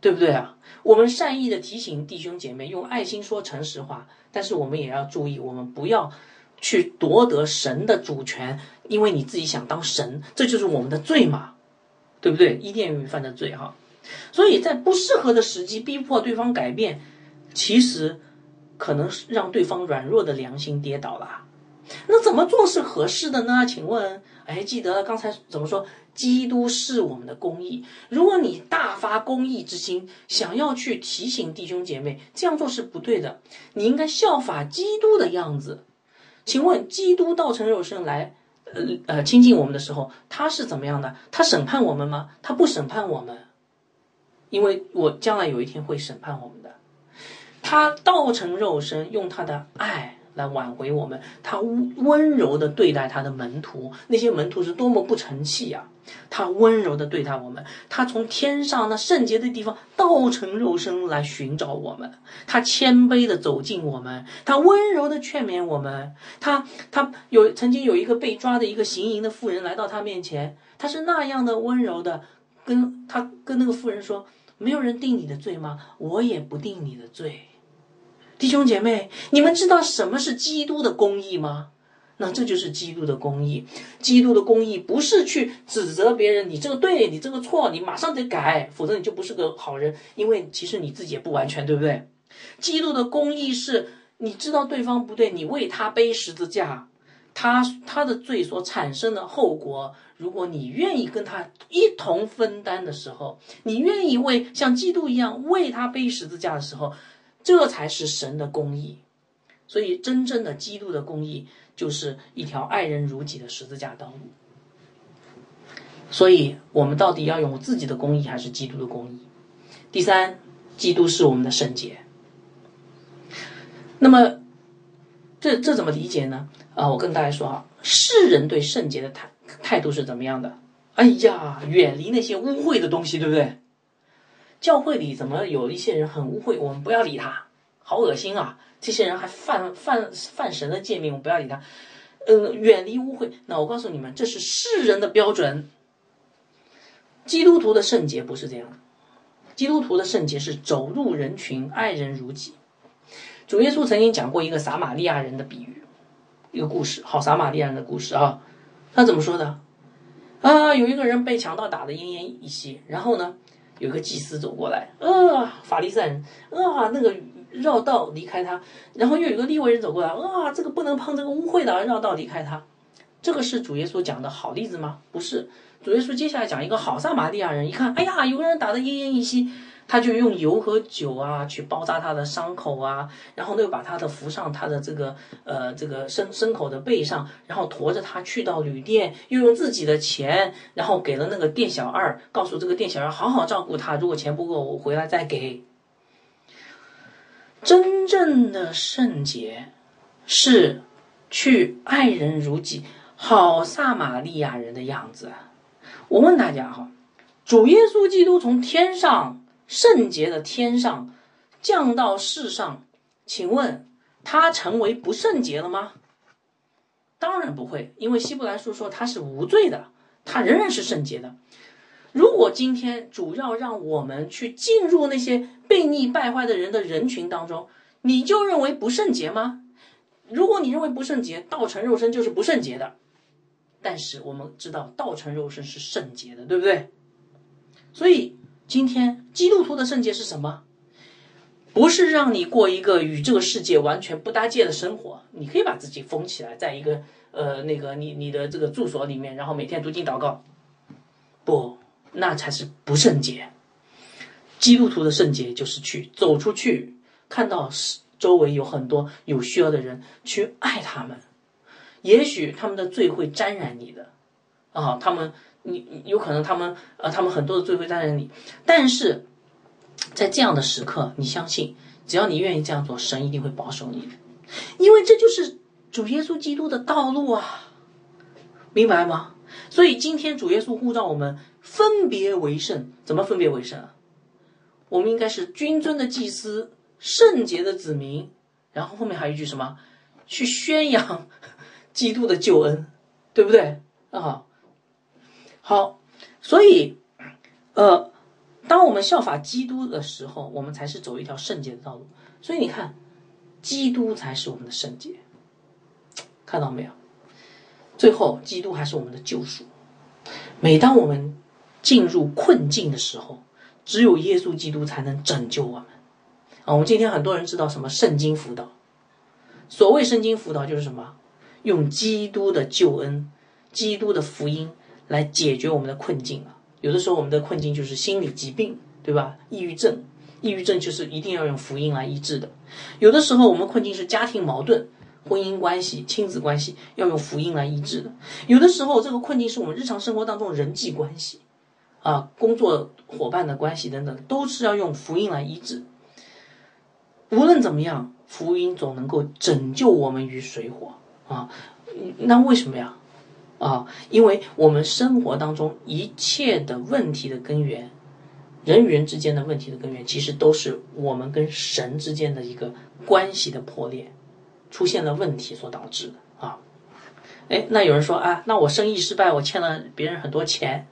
对不对啊？我们善意的提醒弟兄姐妹，用爱心说诚实话，但是我们也要注意，我们不要去夺得神的主权，因为你自己想当神，这就是我们的罪嘛，对不对？伊甸园犯的罪哈，所以在不适合的时机逼迫对方改变，其实可能是让对方软弱的良心跌倒了。那怎么做是合适的呢？请问，哎，记得刚才怎么说？基督是我们的公义。如果你大发公义之心，想要去提醒弟兄姐妹这样做是不对的，你应该效法基督的样子。请问，基督道成肉身来，呃呃亲近我们的时候，他是怎么样的？他审判我们吗？他不审判我们，因为我将来有一天会审判我们的。他道成肉身，用他的爱。来挽回我们，他温柔的对待他的门徒，那些门徒是多么不成器呀！他温柔的对待我们，他从天上那圣洁的地方道成肉身来寻找我们，他谦卑的走近我们，他温柔的劝勉我们，他他有曾经有一个被抓的一个行淫的妇人来到他面前，他是那样的温柔的跟他跟那个妇人说：“没有人定你的罪吗？我也不定你的罪。”弟兄姐妹，你们知道什么是基督的公义吗？那这就是基督的公义。基督的公义不是去指责别人，你这个对，你这个错，你马上得改，否则你就不是个好人。因为其实你自己也不完全，对不对？基督的公义是你知道对方不对，你为他背十字架，他他的罪所产生的后果，如果你愿意跟他一同分担的时候，你愿意为像基督一样为他背十字架的时候。这才是神的公义，所以真正的基督的公义就是一条爱人如己的十字架道路。所以，我们到底要用自己的公义还是基督的公义？第三，基督是我们的圣洁。那么，这这怎么理解呢？啊，我跟大家说啊，世人对圣洁的态态度是怎么样的？哎呀，远离那些污秽的东西，对不对？教会里怎么有一些人很污秽？我们不要理他，好恶心啊！这些人还犯犯犯神的诫命，我不要理他。嗯，远离污秽。那我告诉你们，这是世人的标准。基督徒的圣洁不是这样的。基督徒的圣洁是走入人群，爱人如己。主耶稣曾经讲过一个撒玛利亚人的比喻，一个故事，好撒玛利亚人的故事啊。他怎么说的？啊，有一个人被强盗打得奄奄一息，然后呢？有个祭司走过来，啊，法利赛人，啊，那个绕道离开他，然后又有个利未人走过来，啊，这个不能碰这个污秽的，绕道离开他。这个是主耶稣讲的好例子吗？不是，主耶稣接下来讲一个好撒玛利亚人，一看，哎呀，有个人打得奄奄一息。他就用油和酒啊去包扎他的伤口啊，然后呢又把他的扶上他的这个呃这个牲牲口的背上，然后驮着他去到旅店，又用自己的钱，然后给了那个店小二，告诉这个店小二好好照顾他，如果钱不够我回来再给。真正的圣洁是去爱人如己，好撒玛利亚人的样子。我问大家哈，主耶稣基督从天上。圣洁的天上降到世上，请问他成为不圣洁了吗？当然不会，因为希伯来书说他是无罪的，他仍然是圣洁的。如果今天主要让我们去进入那些悖逆败坏的人的人群当中，你就认为不圣洁吗？如果你认为不圣洁，道成肉身就是不圣洁的。但是我们知道道成肉身是圣洁的，对不对？所以。今天基督徒的圣洁是什么？不是让你过一个与这个世界完全不搭界的生活，你可以把自己封起来，在一个呃那个你你的这个住所里面，然后每天读经祷告。不，那才是不圣洁。基督徒的圣洁就是去走出去，看到周围有很多有需要的人，去爱他们。也许他们的罪会沾染你的啊，他们。你有可能他们呃，他们很多的罪会在那里，但是在这样的时刻，你相信，只要你愿意这样做，神一定会保守你，因为这就是主耶稣基督的道路啊，明白吗？所以今天主耶稣呼召我们分别为圣，怎么分别为圣啊？我们应该是君尊的祭司，圣洁的子民，然后后面还有一句什么？去宣扬 <laughs> 基督的救恩，对不对啊？好，所以，呃，当我们效法基督的时候，我们才是走一条圣洁的道路。所以你看，基督才是我们的圣洁，看到没有？最后，基督还是我们的救赎。每当我们进入困境的时候，只有耶稣基督才能拯救我们。啊，我们今天很多人知道什么圣经辅导？所谓圣经辅导就是什么？用基督的救恩、基督的福音。来解决我们的困境啊！有的时候我们的困境就是心理疾病，对吧？抑郁症，抑郁症就是一定要用福音来医治的。有的时候我们困境是家庭矛盾，婚姻关系、亲子关系要用福音来医治的。有的时候，这个困境是我们日常生活当中人际关系，啊，工作伙伴的关系等等，都是要用福音来医治。无论怎么样，福音总能够拯救我们于水火啊！那为什么呀？啊，因为我们生活当中一切的问题的根源，人与人之间的问题的根源，其实都是我们跟神之间的一个关系的破裂，出现了问题所导致的啊。哎，那有人说啊，那我生意失败，我欠了别人很多钱，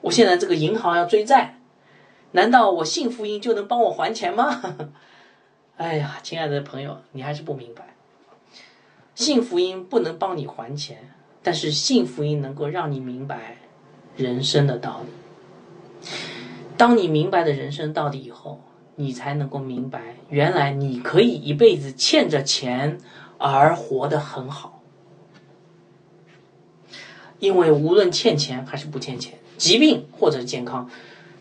我现在这个银行要追债，难道我信福音就能帮我还钱吗？<laughs> 哎呀，亲爱的朋友，你还是不明白，信福音不能帮你还钱，但是信福音能够让你明白人生的道理。当你明白了人生道理以后，你才能够明白，原来你可以一辈子欠着钱而活得很好。因为无论欠钱还是不欠钱，疾病或者健康。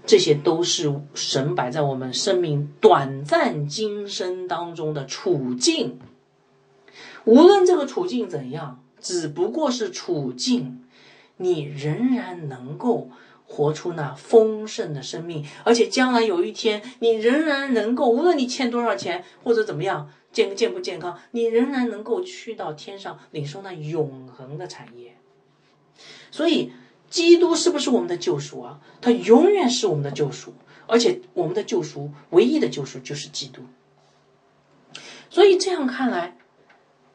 这些都是神摆在我们生命短暂今生当中的处境，无论这个处境怎样，只不过是处境，你仍然能够活出那丰盛的生命，而且将来有一天，你仍然能够，无论你欠多少钱或者怎么样，健健不健康，你仍然能够去到天上领受那永恒的产业，所以。基督是不是我们的救赎啊？他永远是我们的救赎，而且我们的救赎唯一的救赎就是基督。所以这样看来，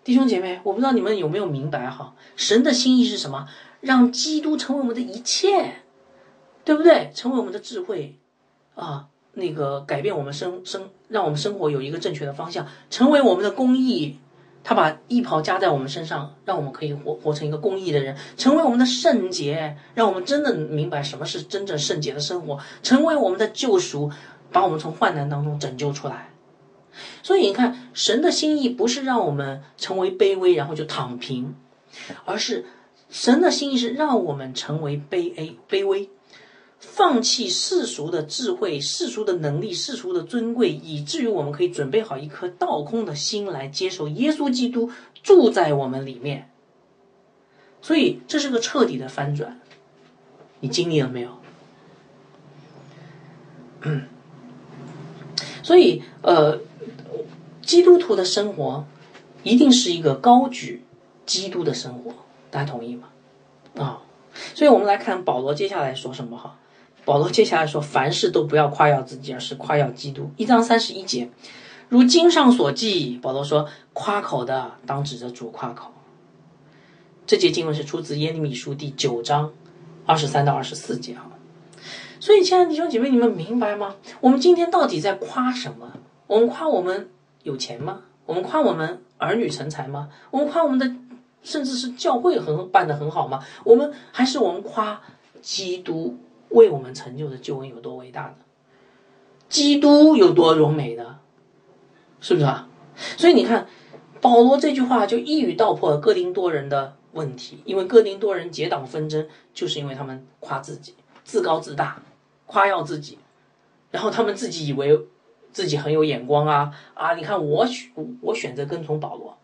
弟兄姐妹，我不知道你们有没有明白哈？神的心意是什么？让基督成为我们的一切，对不对？成为我们的智慧啊，那个改变我们生生，让我们生活有一个正确的方向，成为我们的公义。他把义袍加在我们身上，让我们可以活活成一个公义的人，成为我们的圣洁，让我们真的明白什么是真正圣洁的生活，成为我们的救赎，把我们从患难当中拯救出来。所以你看，神的心意不是让我们成为卑微，然后就躺平，而是神的心意是让我们成为卑微卑微。放弃世俗的智慧、世俗的能力、世俗的尊贵，以至于我们可以准备好一颗倒空的心来接受耶稣基督住在我们里面。所以这是个彻底的翻转，你经历了没有？所以，呃，基督徒的生活一定是一个高举基督的生活，大家同意吗？啊，所以我们来看保罗接下来说什么哈。保罗接下来说：“凡事都不要夸耀自己，而是夸耀基督。”一章三十一节，如经上所记，保罗说：“夸口的当指着主夸口。”这节经文是出自耶利米书第九章二十三到二十四节哈。所以，亲爱的弟兄姐妹，你们明白吗？我们今天到底在夸什么？我们夸我们有钱吗？我们夸我们儿女成才吗？我们夸我们的甚至是教会很办的很好吗？我们还是我们夸基督？为我们成就的救恩有多伟大呢？基督有多荣美呢？是不是啊？所以你看，保罗这句话就一语道破了哥林多人的问题。因为哥林多人结党纷争，就是因为他们夸自己、自高自大、夸耀自己，然后他们自己以为自己很有眼光啊啊！你看我选我选择跟从保罗，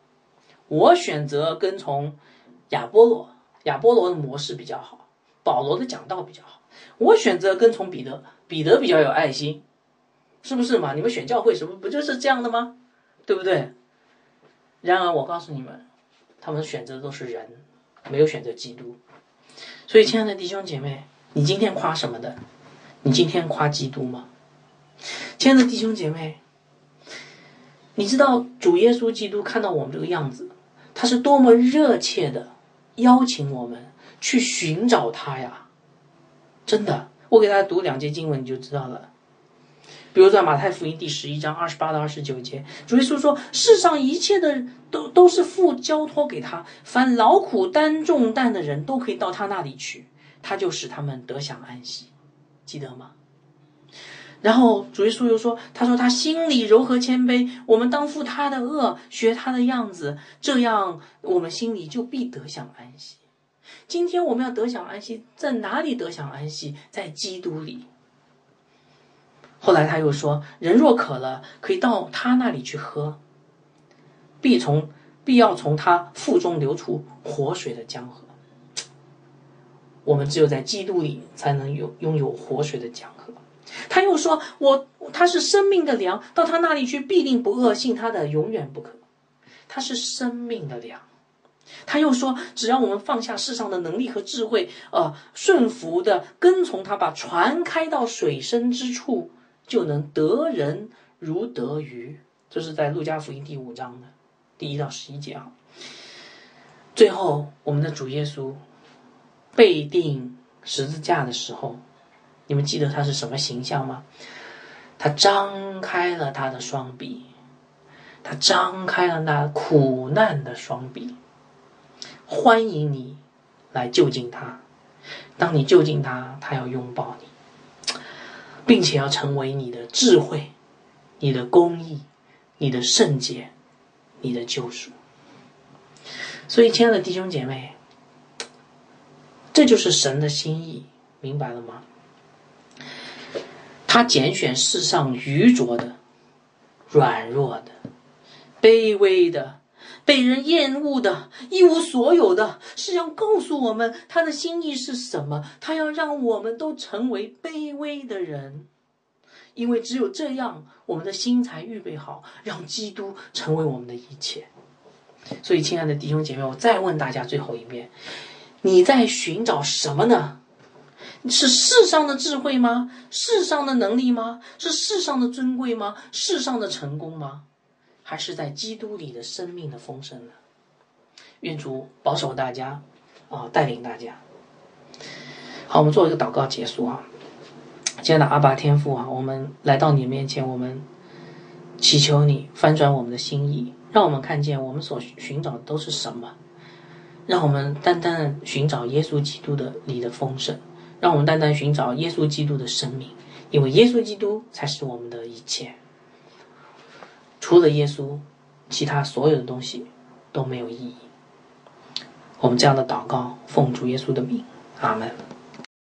我选择跟从亚波罗，亚波罗的模式比较好，保罗的讲道比较好。我选择跟从彼得，彼得比较有爱心，是不是嘛？你们选教会什么不就是这样的吗？对不对？然而我告诉你们，他们选择的都是人，没有选择基督。所以，亲爱的弟兄姐妹，你今天夸什么的？你今天夸基督吗？亲爱的弟兄姐妹，你知道主耶稣基督看到我们这个样子，他是多么热切的邀请我们去寻找他呀！真的，我给大家读两节经文，你就知道了。比如在马太福音第十一章二十八到二十九节，主耶稣说：“世上一切的都都是父交托给他，凡劳苦担重担的人都可以到他那里去，他就使他们得享安息。”记得吗？然后主耶稣又说：“他说他心里柔和谦卑，我们当负他的恶，学他的样子，这样我们心里就必得享安息。”今天我们要得享安息，在哪里得享安息？在基督里。后来他又说：“人若渴了，可以到他那里去喝，必从必要从他腹中流出活水的江河。我们只有在基督里才能有拥有活水的江河。他又说：“我他是生命的粮，到他那里去必定不饿，信他的永远不可。他是生命的粮。”他又说：“只要我们放下世上的能力和智慧，呃，顺服的跟从他，把船开到水深之处，就能得人如得鱼。”这是在路加福音第五章的第一到十一节啊。最后，我们的主耶稣被钉十字架的时候，你们记得他是什么形象吗？他张开了他的双臂，他张开了那苦难的双臂。欢迎你来就近他，当你就近他，他要拥抱你，并且要成为你的智慧、你的公义、你的圣洁、你的救赎。所以，亲爱的弟兄姐妹，这就是神的心意，明白了吗？他拣选世上愚拙的、软弱的、卑微的。被人厌恶的、一无所有的，是要告诉我们他的心意是什么？他要让我们都成为卑微的人，因为只有这样，我们的心才预备好，让基督成为我们的一切。所以，亲爱的弟兄姐妹，我再问大家最后一遍：你在寻找什么呢？是世上的智慧吗？世上的能力吗？是世上的尊贵吗？世上的成功吗？还是在基督里的生命的丰盛呢？愿主保守大家，啊，带领大家。好，我们做一个祷告结束啊。亲爱的阿爸天父啊，我们来到你面前，我们祈求你翻转我们的心意，让我们看见我们所寻找的都是什么，让我们单单寻找耶稣基督的里的丰盛，让我们单单寻找耶稣基督的生命，因为耶稣基督才是我们的一切。除了耶稣，其他所有的东西都没有意义。我们这样的祷告，奉主耶稣的名，阿门。